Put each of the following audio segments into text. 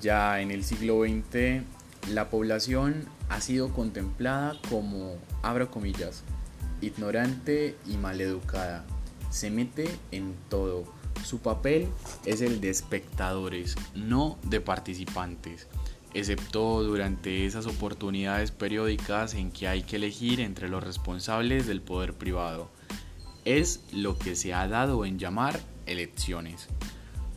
Ya en el siglo XX, la población ha sido contemplada como, abro comillas, ignorante y maleducada. Se mete en todo. Su papel es el de espectadores, no de participantes, excepto durante esas oportunidades periódicas en que hay que elegir entre los responsables del poder privado. Es lo que se ha dado en llamar elecciones.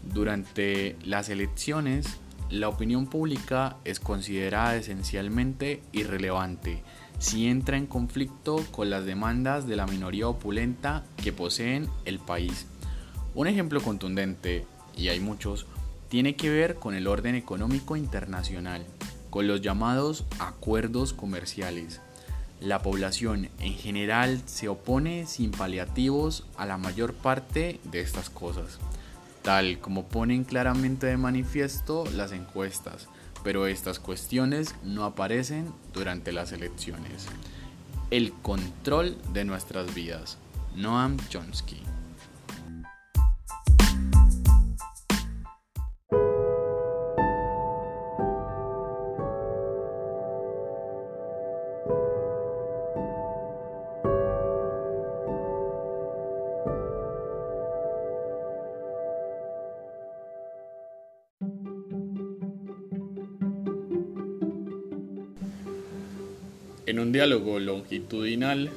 Durante las elecciones, la opinión pública es considerada esencialmente irrelevante si entra en conflicto con las demandas de la minoría opulenta que poseen el país. Un ejemplo contundente, y hay muchos, tiene que ver con el orden económico internacional, con los llamados acuerdos comerciales. La población en general se opone sin paliativos a la mayor parte de estas cosas tal como ponen claramente de manifiesto las encuestas, pero estas cuestiones no aparecen durante las elecciones. El control de nuestras vidas. Noam Chomsky. En un diálogo longitudinal,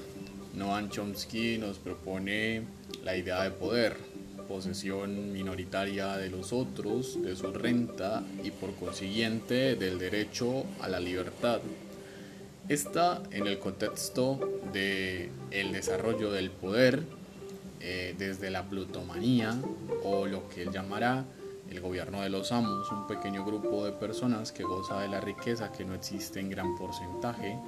Noam Chomsky nos propone la idea de poder, posesión minoritaria de los otros, de su renta y por consiguiente del derecho a la libertad. Está en el contexto el desarrollo del poder eh, desde la plutomanía o lo que él llamará el gobierno de los amos, un pequeño grupo de personas que goza de la riqueza que no existe en gran porcentaje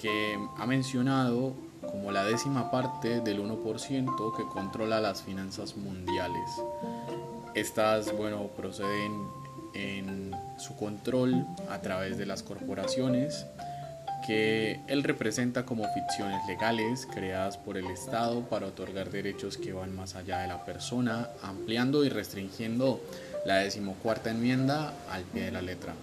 que ha mencionado como la décima parte del 1% que controla las finanzas mundiales. Estas, bueno, proceden en su control a través de las corporaciones que él representa como ficciones legales creadas por el Estado para otorgar derechos que van más allá de la persona, ampliando y restringiendo la decimocuarta enmienda al pie de la letra.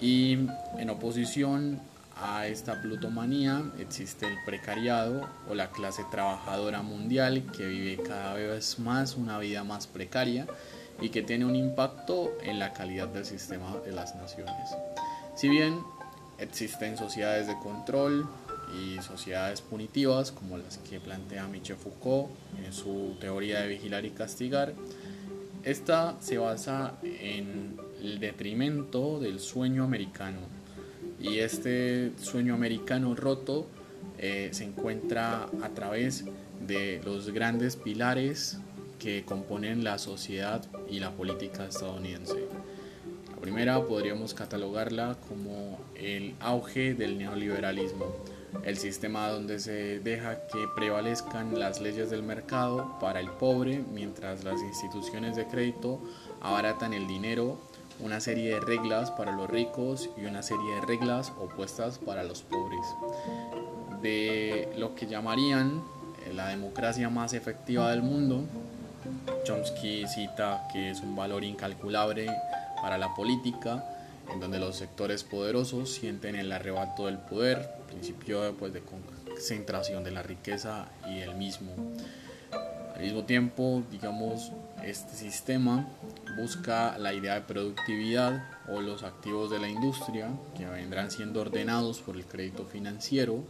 Y en oposición a esta plutomanía existe el precariado o la clase trabajadora mundial que vive cada vez más una vida más precaria y que tiene un impacto en la calidad del sistema de las naciones. Si bien existen sociedades de control y sociedades punitivas como las que plantea Michel Foucault en su teoría de vigilar y castigar, esta se basa en el detrimento del sueño americano y este sueño americano roto eh, se encuentra a través de los grandes pilares que componen la sociedad y la política estadounidense. La primera podríamos catalogarla como el auge del neoliberalismo, el sistema donde se deja que prevalezcan las leyes del mercado para el pobre mientras las instituciones de crédito abaratan el dinero una serie de reglas para los ricos y una serie de reglas opuestas para los pobres. De lo que llamarían eh, la democracia más efectiva del mundo, Chomsky cita que es un valor incalculable para la política, en donde los sectores poderosos sienten el arrebato del poder, principio pues, de concentración de la riqueza y el mismo. Al mismo tiempo, digamos, este sistema busca la idea de productividad o los activos de la industria que vendrán siendo ordenados por el crédito financiero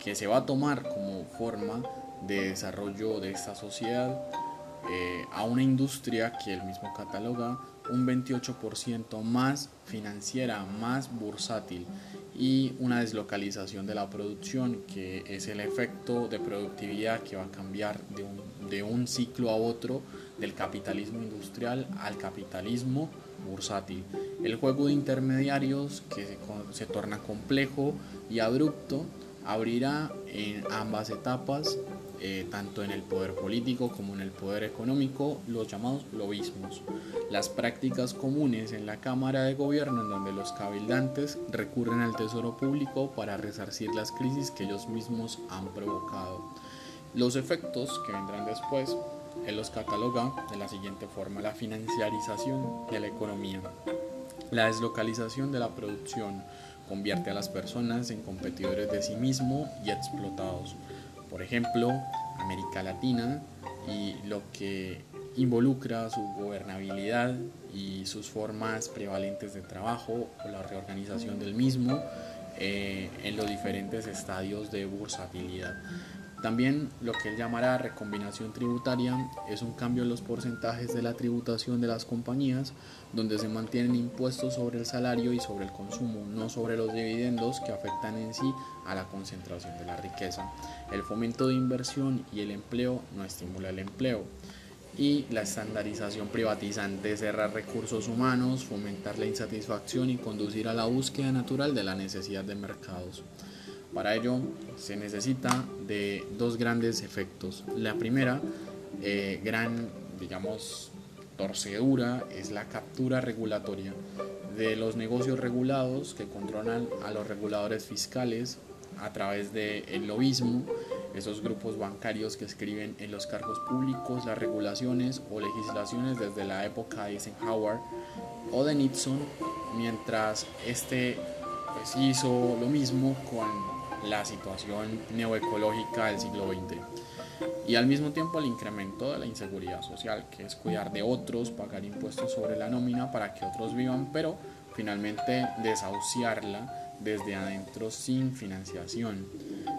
que se va a tomar como forma de desarrollo de esta sociedad eh, a una industria que el mismo cataloga un 28% más financiera, más bursátil y una deslocalización de la producción que es el efecto de productividad que va a cambiar de un, de un ciclo a otro del capitalismo industrial al capitalismo bursátil. El juego de intermediarios que se, se torna complejo y abrupto abrirá en ambas etapas eh, tanto en el poder político como en el poder económico, los llamados lobismos, las prácticas comunes en la Cámara de Gobierno en donde los cabildantes recurren al Tesoro Público para resarcir las crisis que ellos mismos han provocado. Los efectos que vendrán después él los cataloga de la siguiente forma, la financiarización de la economía, la deslocalización de la producción convierte a las personas en competidores de sí mismo y explotados. Por ejemplo, América Latina y lo que involucra su gobernabilidad y sus formas prevalentes de trabajo o la reorganización del mismo eh, en los diferentes estadios de bursatilidad. También lo que él llamará recombinación tributaria es un cambio en los porcentajes de la tributación de las compañías, donde se mantienen impuestos sobre el salario y sobre el consumo, no sobre los dividendos que afectan en sí a la concentración de la riqueza. El fomento de inversión y el empleo no estimula el empleo y la estandarización privatizante, cerrar recursos humanos, fomentar la insatisfacción y conducir a la búsqueda natural de la necesidad de mercados. Para ello se necesita de dos grandes efectos. La primera, eh, gran, digamos, torcedura es la captura regulatoria de los negocios regulados que controlan a los reguladores fiscales a través del el lobismo esos grupos bancarios que escriben en los cargos públicos las regulaciones o legislaciones desde la época de Eisenhower o de Nixon, mientras este pues, hizo lo mismo con la situación neoecológica del siglo XX. Y al mismo tiempo el incremento de la inseguridad social, que es cuidar de otros, pagar impuestos sobre la nómina para que otros vivan, pero finalmente desahuciarla desde adentro sin financiación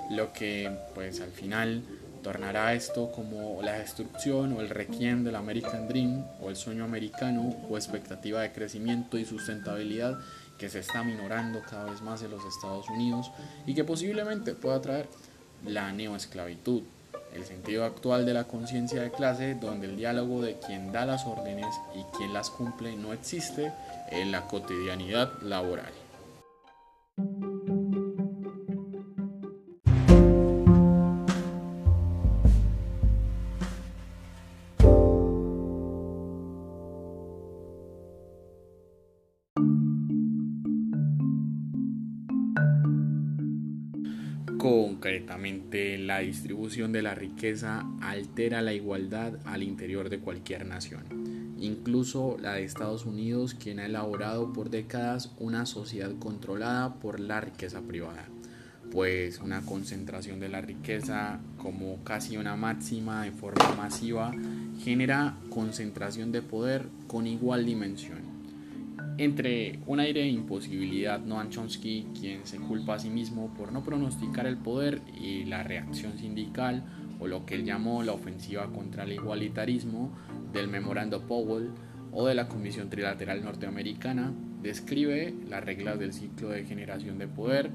lo que pues al final tornará esto como la destrucción o el requiem del American Dream o el sueño americano o expectativa de crecimiento y sustentabilidad que se está minorando cada vez más en los Estados Unidos y que posiblemente pueda traer la neoesclavitud, el sentido actual de la conciencia de clase donde el diálogo de quien da las órdenes y quien las cumple no existe en la cotidianidad laboral. Concretamente, la distribución de la riqueza altera la igualdad al interior de cualquier nación, incluso la de Estados Unidos, quien ha elaborado por décadas una sociedad controlada por la riqueza privada, pues una concentración de la riqueza como casi una máxima de forma masiva genera concentración de poder con igual dimensión entre un aire de imposibilidad, Noam Chomsky, quien se culpa a sí mismo por no pronosticar el poder y la reacción sindical, o lo que él llamó la ofensiva contra el igualitarismo del Memorando Powell o de la Comisión Trilateral Norteamericana, describe las reglas del ciclo de generación de poder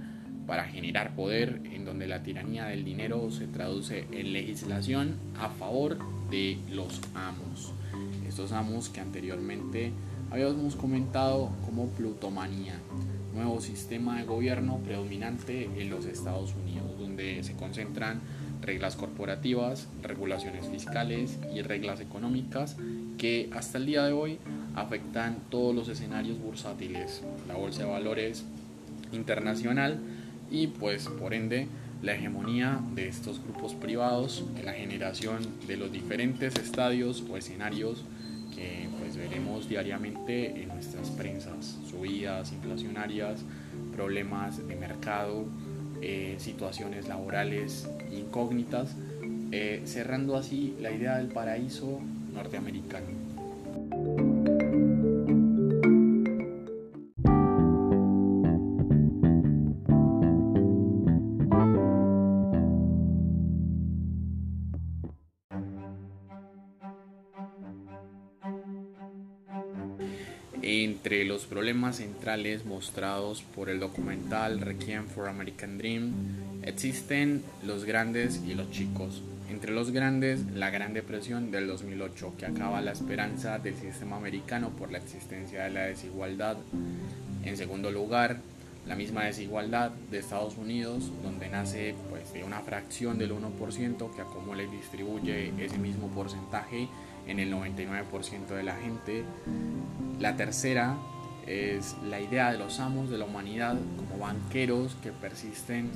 para generar poder en donde la tiranía del dinero se traduce en legislación a favor de los amos. Estos amos que anteriormente habíamos comentado como plutomanía, nuevo sistema de gobierno predominante en los Estados Unidos, donde se concentran reglas corporativas, regulaciones fiscales y reglas económicas que hasta el día de hoy afectan todos los escenarios bursátiles, la bolsa de valores internacional y pues por ende la hegemonía de estos grupos privados en la generación de los diferentes estadios o escenarios que pues veremos diariamente en nuestras prensas, subidas inflacionarias, problemas de mercado, eh, situaciones laborales incógnitas, eh, cerrando así la idea del paraíso norteamericano. Problemas centrales mostrados por el documental Requiem for American Dream existen los grandes y los chicos. Entre los grandes, la Gran Depresión del 2008, que acaba la esperanza del sistema americano por la existencia de la desigualdad. En segundo lugar, la misma desigualdad de Estados Unidos, donde nace pues, de una fracción del 1% que acumula y distribuye ese mismo porcentaje en el 99% de la gente. La tercera es la idea de los amos de la humanidad como banqueros que persisten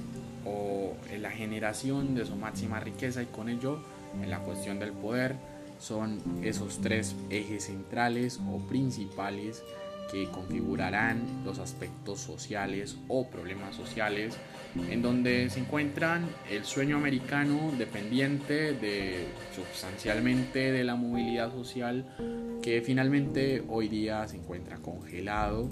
o en la generación de su máxima riqueza y con ello en la cuestión del poder son esos tres ejes centrales o principales que configurarán los aspectos sociales o problemas sociales en donde se encuentran el sueño americano dependiente de sustancialmente de la movilidad social que finalmente hoy día se encuentra congelado.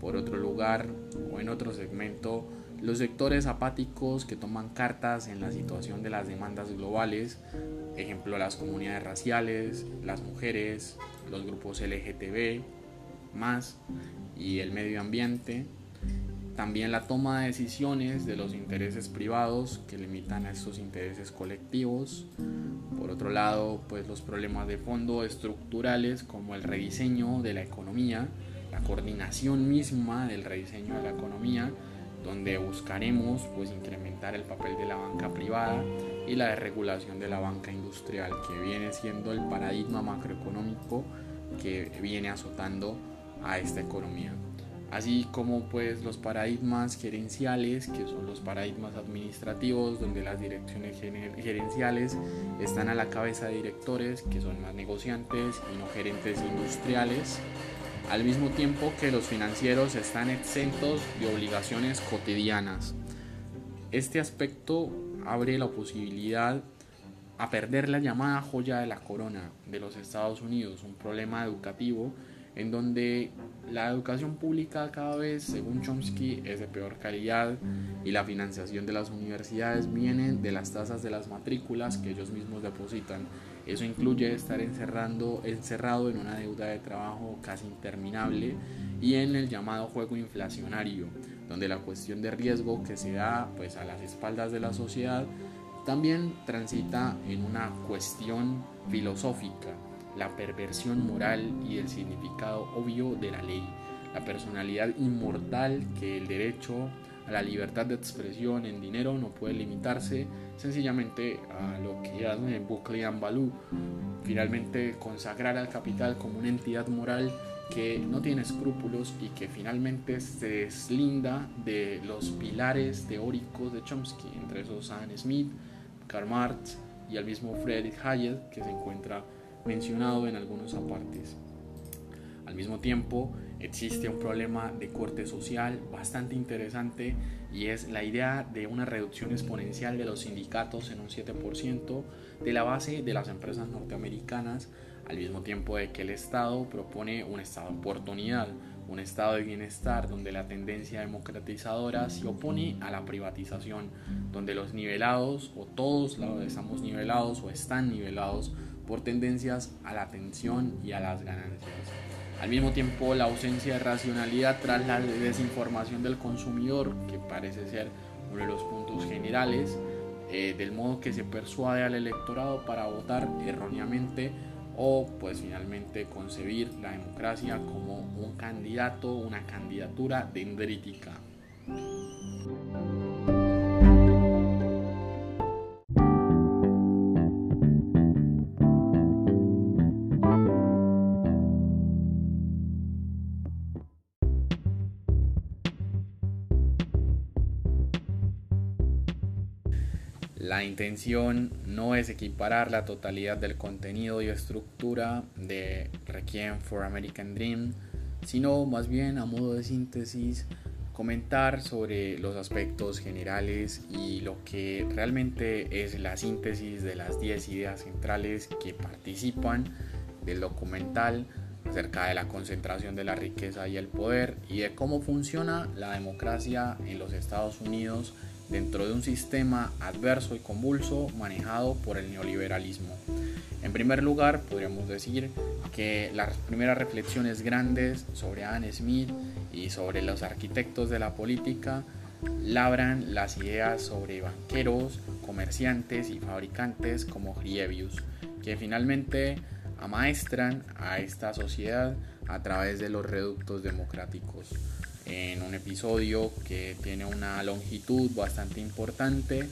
Por otro lugar o en otro segmento, los sectores apáticos que toman cartas en la situación de las demandas globales, ejemplo las comunidades raciales, las mujeres, los grupos LGTB, más y el medio ambiente, también la toma de decisiones de los intereses privados que limitan a estos intereses colectivos. Por otro lado, pues los problemas de fondo estructurales como el rediseño de la economía, la coordinación misma del rediseño de la economía, donde buscaremos pues incrementar el papel de la banca privada y la desregulación de la banca industrial, que viene siendo el paradigma macroeconómico que viene azotando a esta economía así como pues los paradigmas gerenciales, que son los paradigmas administrativos, donde las direcciones gerenciales están a la cabeza de directores, que son más negociantes y no gerentes industriales, al mismo tiempo que los financieros están exentos de obligaciones cotidianas. Este aspecto abre la posibilidad a perder la llamada joya de la corona de los Estados Unidos, un problema educativo en donde la educación pública cada vez, según Chomsky, es de peor calidad y la financiación de las universidades viene de las tasas de las matrículas que ellos mismos depositan. Eso incluye estar encerrando, encerrado en una deuda de trabajo casi interminable y en el llamado juego inflacionario, donde la cuestión de riesgo que se da pues, a las espaldas de la sociedad también transita en una cuestión filosófica la perversión moral y el significado obvio de la ley, la personalidad inmortal que el derecho a la libertad de expresión en dinero no puede limitarse sencillamente a lo que hace Buckley and Baloo, finalmente consagrar al capital como una entidad moral que no tiene escrúpulos y que finalmente se deslinda de los pilares teóricos de Chomsky, entre esos Adam Smith, Karl Marx y el mismo Friedrich Hayek, que se encuentra mencionado en algunos apartes. Al mismo tiempo, existe un problema de corte social bastante interesante y es la idea de una reducción exponencial de los sindicatos en un 7% de la base de las empresas norteamericanas, al mismo tiempo de que el Estado propone un Estado de oportunidad, un estado de bienestar donde la tendencia democratizadora se opone a la privatización, donde los nivelados o todos estamos nivelados o están nivelados por tendencias a la atención y a las ganancias. Al mismo tiempo, la ausencia de racionalidad tras la desinformación del consumidor, que parece ser uno de los puntos generales, eh, del modo que se persuade al electorado para votar erróneamente o pues finalmente concebir la democracia como un candidato, una candidatura dendrítica. La intención no es equiparar la totalidad del contenido y estructura de Requiem for American Dream, sino más bien a modo de síntesis comentar sobre los aspectos generales y lo que realmente es la síntesis de las 10 ideas centrales que participan del documental acerca de la concentración de la riqueza y el poder y de cómo funciona la democracia en los Estados Unidos dentro de un sistema adverso y convulso manejado por el neoliberalismo. En primer lugar, podríamos decir que las primeras reflexiones grandes sobre Adam Smith y sobre los arquitectos de la política labran las ideas sobre banqueros, comerciantes y fabricantes como Grievius, que finalmente amaestran a esta sociedad a través de los reductos democráticos en un episodio que tiene una longitud bastante importante.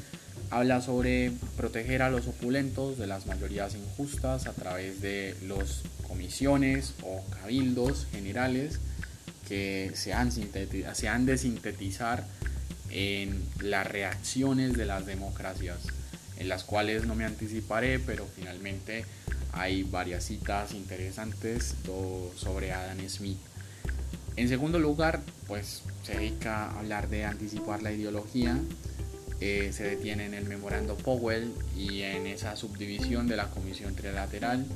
Habla sobre proteger a los opulentos de las mayorías injustas a través de las comisiones o cabildos generales que se han, se han de sintetizar en las reacciones de las democracias, en las cuales no me anticiparé, pero finalmente hay varias citas interesantes sobre Adam Smith. En segundo lugar, pues se dedica a hablar de anticipar la ideología, eh, se detiene en el memorando Powell y en esa subdivisión de la Comisión Trilateral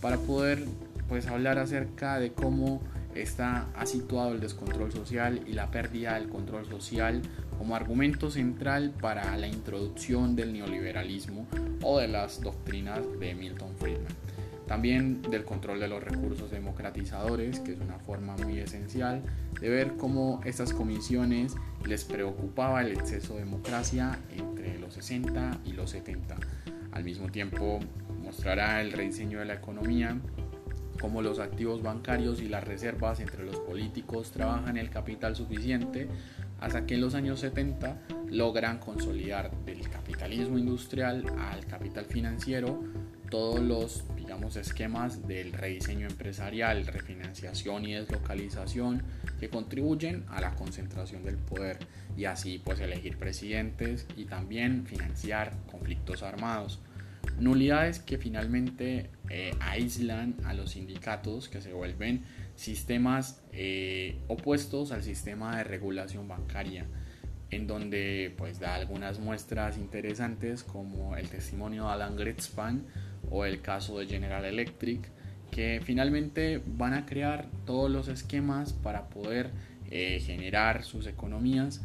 para poder pues hablar acerca de cómo está situado el descontrol social y la pérdida del control social como argumento central para la introducción del neoliberalismo o de las doctrinas de Milton Friedman. También del control de los recursos democratizadores, que es una forma muy esencial de ver cómo estas comisiones les preocupaba el exceso de democracia entre los 60 y los 70. Al mismo tiempo mostrará el rediseño de la economía, cómo los activos bancarios y las reservas entre los políticos trabajan el capital suficiente hasta que en los años 70 logran consolidar del capitalismo industrial al capital financiero todos los digamos esquemas del rediseño empresarial, refinanciación y deslocalización que contribuyen a la concentración del poder y así pues elegir presidentes y también financiar conflictos armados. Nulidades que finalmente eh, aíslan a los sindicatos que se vuelven sistemas eh, opuestos al sistema de regulación bancaria, en donde pues da algunas muestras interesantes como el testimonio de Alan Greenspan o el caso de General Electric, que finalmente van a crear todos los esquemas para poder eh, generar sus economías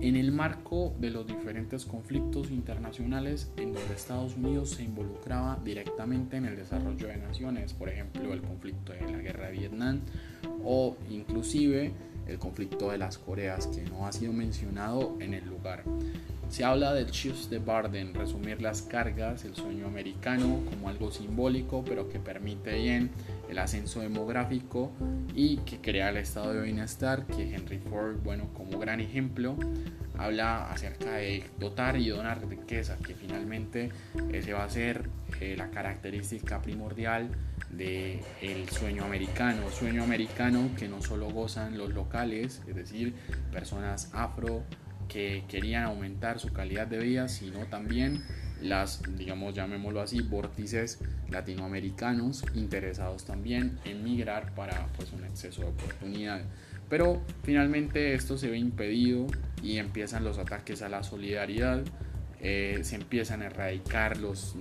en el marco de los diferentes conflictos internacionales en donde Estados Unidos se involucraba directamente en el desarrollo de naciones, por ejemplo el conflicto de la guerra de Vietnam o inclusive el conflicto de las Coreas que no ha sido mencionado en el lugar. Se habla del Chiefs de Barden, resumir las cargas, el sueño americano como algo simbólico, pero que permite bien el ascenso demográfico y que crea el estado de bienestar, que Henry Ford, bueno, como gran ejemplo, habla acerca de dotar y donar riqueza, que finalmente ese va a ser eh, la característica primordial del el sueño americano, sueño americano que no solo gozan los locales, es decir, personas afro, que querían aumentar su calidad de vida, sino también las, digamos, llamémoslo así, vórtices latinoamericanos interesados también en migrar para pues, un exceso de oportunidad. Pero finalmente esto se ve impedido y empiezan los ataques a la solidaridad, eh, se empiezan a erradicar los,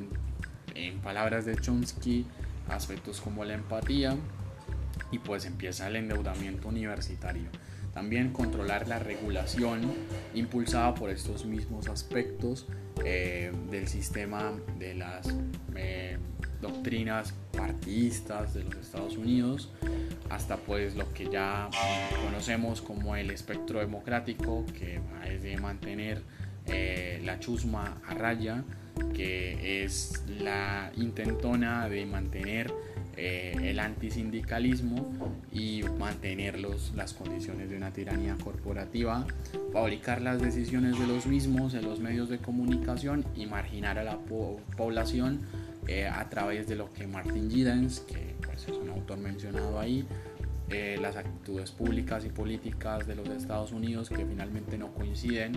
en palabras de Chomsky, aspectos como la empatía y pues empieza el endeudamiento universitario. También controlar la regulación impulsada por estos mismos aspectos eh, del sistema de las eh, doctrinas partidistas de los Estados Unidos hasta pues lo que ya conocemos como el espectro democrático que es de mantener eh, la chusma a raya que es la intentona de mantener eh, el antisindicalismo y mantener las condiciones de una tiranía corporativa, fabricar las decisiones de los mismos en los medios de comunicación y marginar a la población eh, a través de lo que Martin Giddens, que pues, es un autor mencionado ahí, eh, las actitudes públicas y políticas de los Estados Unidos que finalmente no coinciden,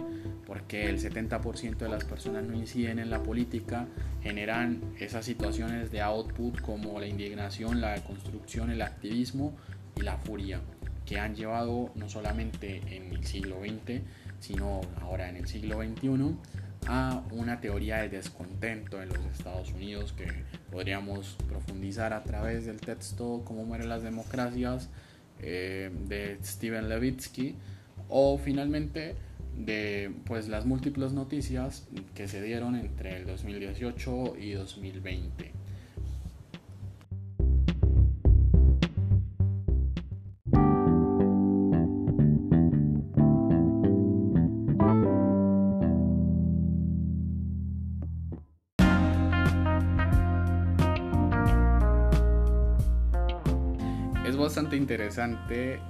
porque el 70% de las personas no inciden en la política, generan esas situaciones de output como la indignación, la deconstrucción, el activismo y la furia, que han llevado no solamente en el siglo XX, sino ahora en el siglo XXI, a una teoría de descontento en los Estados Unidos que podríamos profundizar a través del texto Cómo mueren las democracias eh, de Steven Levitsky o finalmente de pues las múltiples noticias que se dieron entre el 2018 y 2020.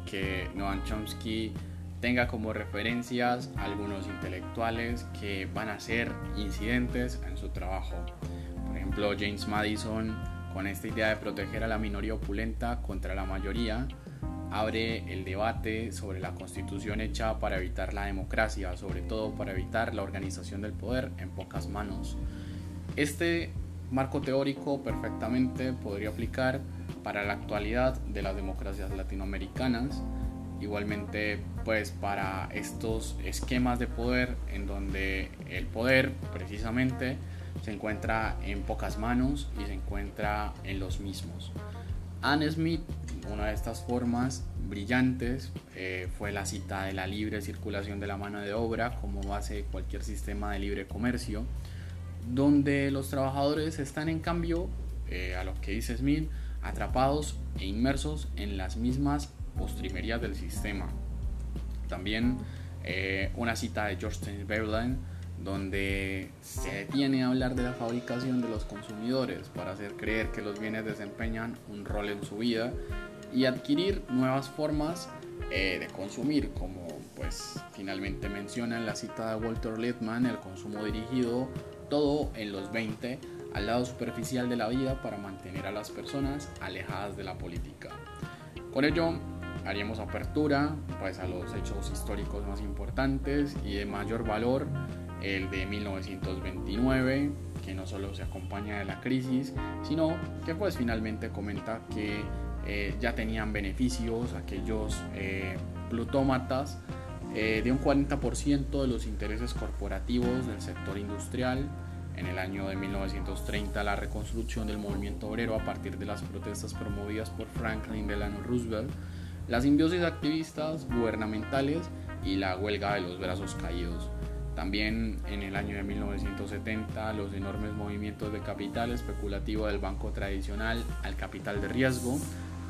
Que Noam Chomsky tenga como referencias algunos intelectuales que van a ser incidentes en su trabajo. Por ejemplo, James Madison, con esta idea de proteger a la minoría opulenta contra la mayoría, abre el debate sobre la constitución hecha para evitar la democracia, sobre todo para evitar la organización del poder en pocas manos. Este marco teórico perfectamente podría aplicar para la actualidad de las democracias latinoamericanas, igualmente pues para estos esquemas de poder en donde el poder precisamente se encuentra en pocas manos y se encuentra en los mismos. Anne Smith, una de estas formas brillantes, eh, fue la cita de la libre circulación de la mano de obra como base de cualquier sistema de libre comercio, donde los trabajadores están en cambio, eh, a lo que dice Smith, atrapados e inmersos en las mismas postrimerías del sistema. También eh, una cita de George Chamberlain donde se detiene a hablar de la fabricación de los consumidores para hacer creer que los bienes desempeñan un rol en su vida y adquirir nuevas formas eh, de consumir, como pues finalmente menciona en la cita de Walter Lippmann, el consumo dirigido todo en los 20 al lado superficial de la vida para mantener a las personas alejadas de la política. Con ello haríamos apertura pues, a los hechos históricos más importantes y de mayor valor el de 1929, que no solo se acompaña de la crisis, sino que pues finalmente comenta que eh, ya tenían beneficios aquellos eh, plutómatas eh, de un 40% de los intereses corporativos del sector industrial. En el año de 1930 la reconstrucción del movimiento obrero a partir de las protestas promovidas por Franklin Delano Roosevelt, las simbiosis activistas gubernamentales y la huelga de los brazos caídos. También en el año de 1970 los enormes movimientos de capital especulativo del banco tradicional al capital de riesgo,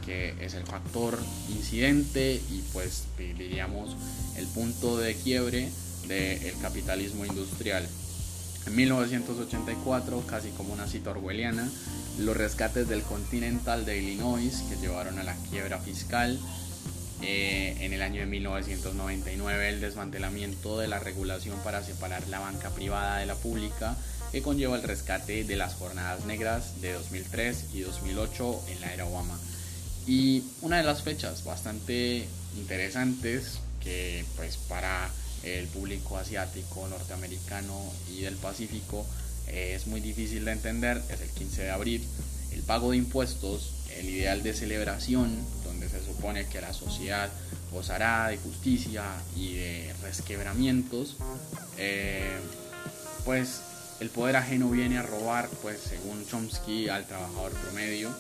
que es el factor incidente y pues diríamos el punto de quiebre del capitalismo industrial. En 1984, casi como una cita orwelliana, los rescates del Continental de Illinois que llevaron a la quiebra fiscal eh, en el año de 1999 el desmantelamiento de la regulación para separar la banca privada de la pública que conlleva el rescate de las jornadas negras de 2003 y 2008 en la era Obama. Y una de las fechas bastante interesantes que pues para el público asiático, norteamericano y del Pacífico eh, es muy difícil de entender es el 15 de abril. El pago de impuestos, el ideal de celebración se supone que la sociedad gozará de justicia y de resquebramientos, eh, pues el poder ajeno viene a robar, pues según Chomsky, al trabajador promedio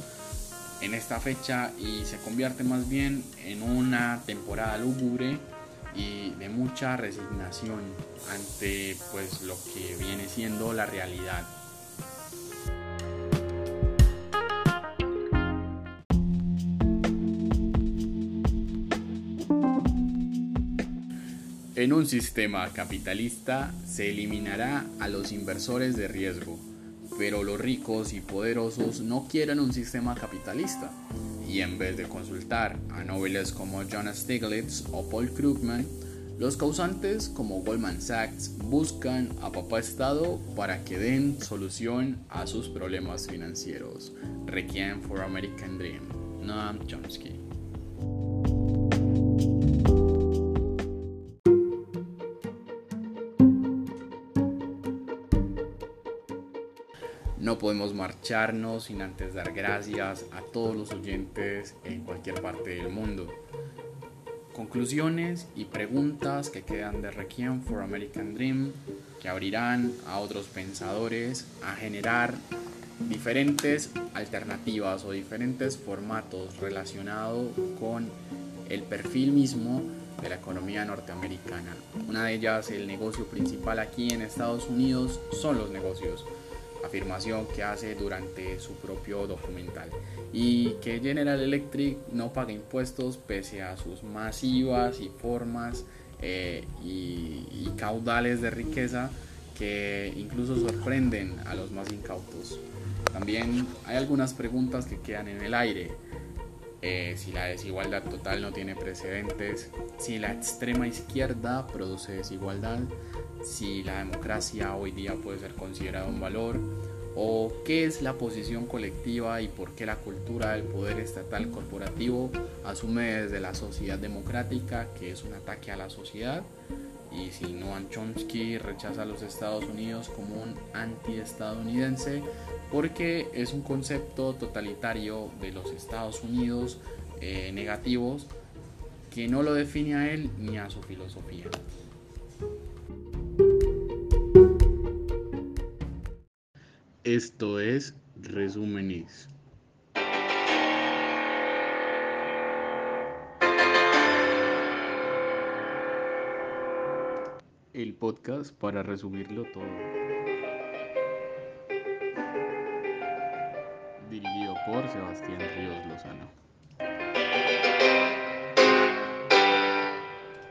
en esta fecha y se convierte más bien en una temporada lúgubre y de mucha resignación ante pues lo que viene siendo la realidad. En un sistema capitalista se eliminará a los inversores de riesgo, pero los ricos y poderosos no quieren un sistema capitalista y en vez de consultar a nobles como John Stiglitz o Paul Krugman, los causantes como Goldman Sachs buscan a papá Estado para que den solución a sus problemas financieros. Requiem for American Dream, Noam Chomsky. Podemos marcharnos sin antes dar gracias a todos los oyentes en cualquier parte del mundo. Conclusiones y preguntas que quedan de Requiem for American Dream que abrirán a otros pensadores a generar diferentes alternativas o diferentes formatos relacionados con el perfil mismo de la economía norteamericana. Una de ellas, el negocio principal aquí en Estados Unidos, son los negocios afirmación que hace durante su propio documental y que General Electric no paga impuestos pese a sus masivas y formas eh, y, caudales de riqueza que incluso sorprenden a los más incautos. También hay algunas preguntas que quedan en el aire. Eh, si la desigualdad total no tiene precedentes, si la extrema izquierda produce desigualdad, si la democracia hoy día puede ser considerada un valor o qué es la posición colectiva y por qué la cultura del poder estatal corporativo asume desde la sociedad democrática que es un ataque a la sociedad y si Noam Chomsky rechaza a los Estados Unidos como un anti-estadounidense porque es un concepto totalitario de los Estados Unidos eh, negativos que no lo define a él ni a su filosofía. Esto es Resúmenes. El podcast para resumirlo todo. Por Sebastián Ríos Lozano.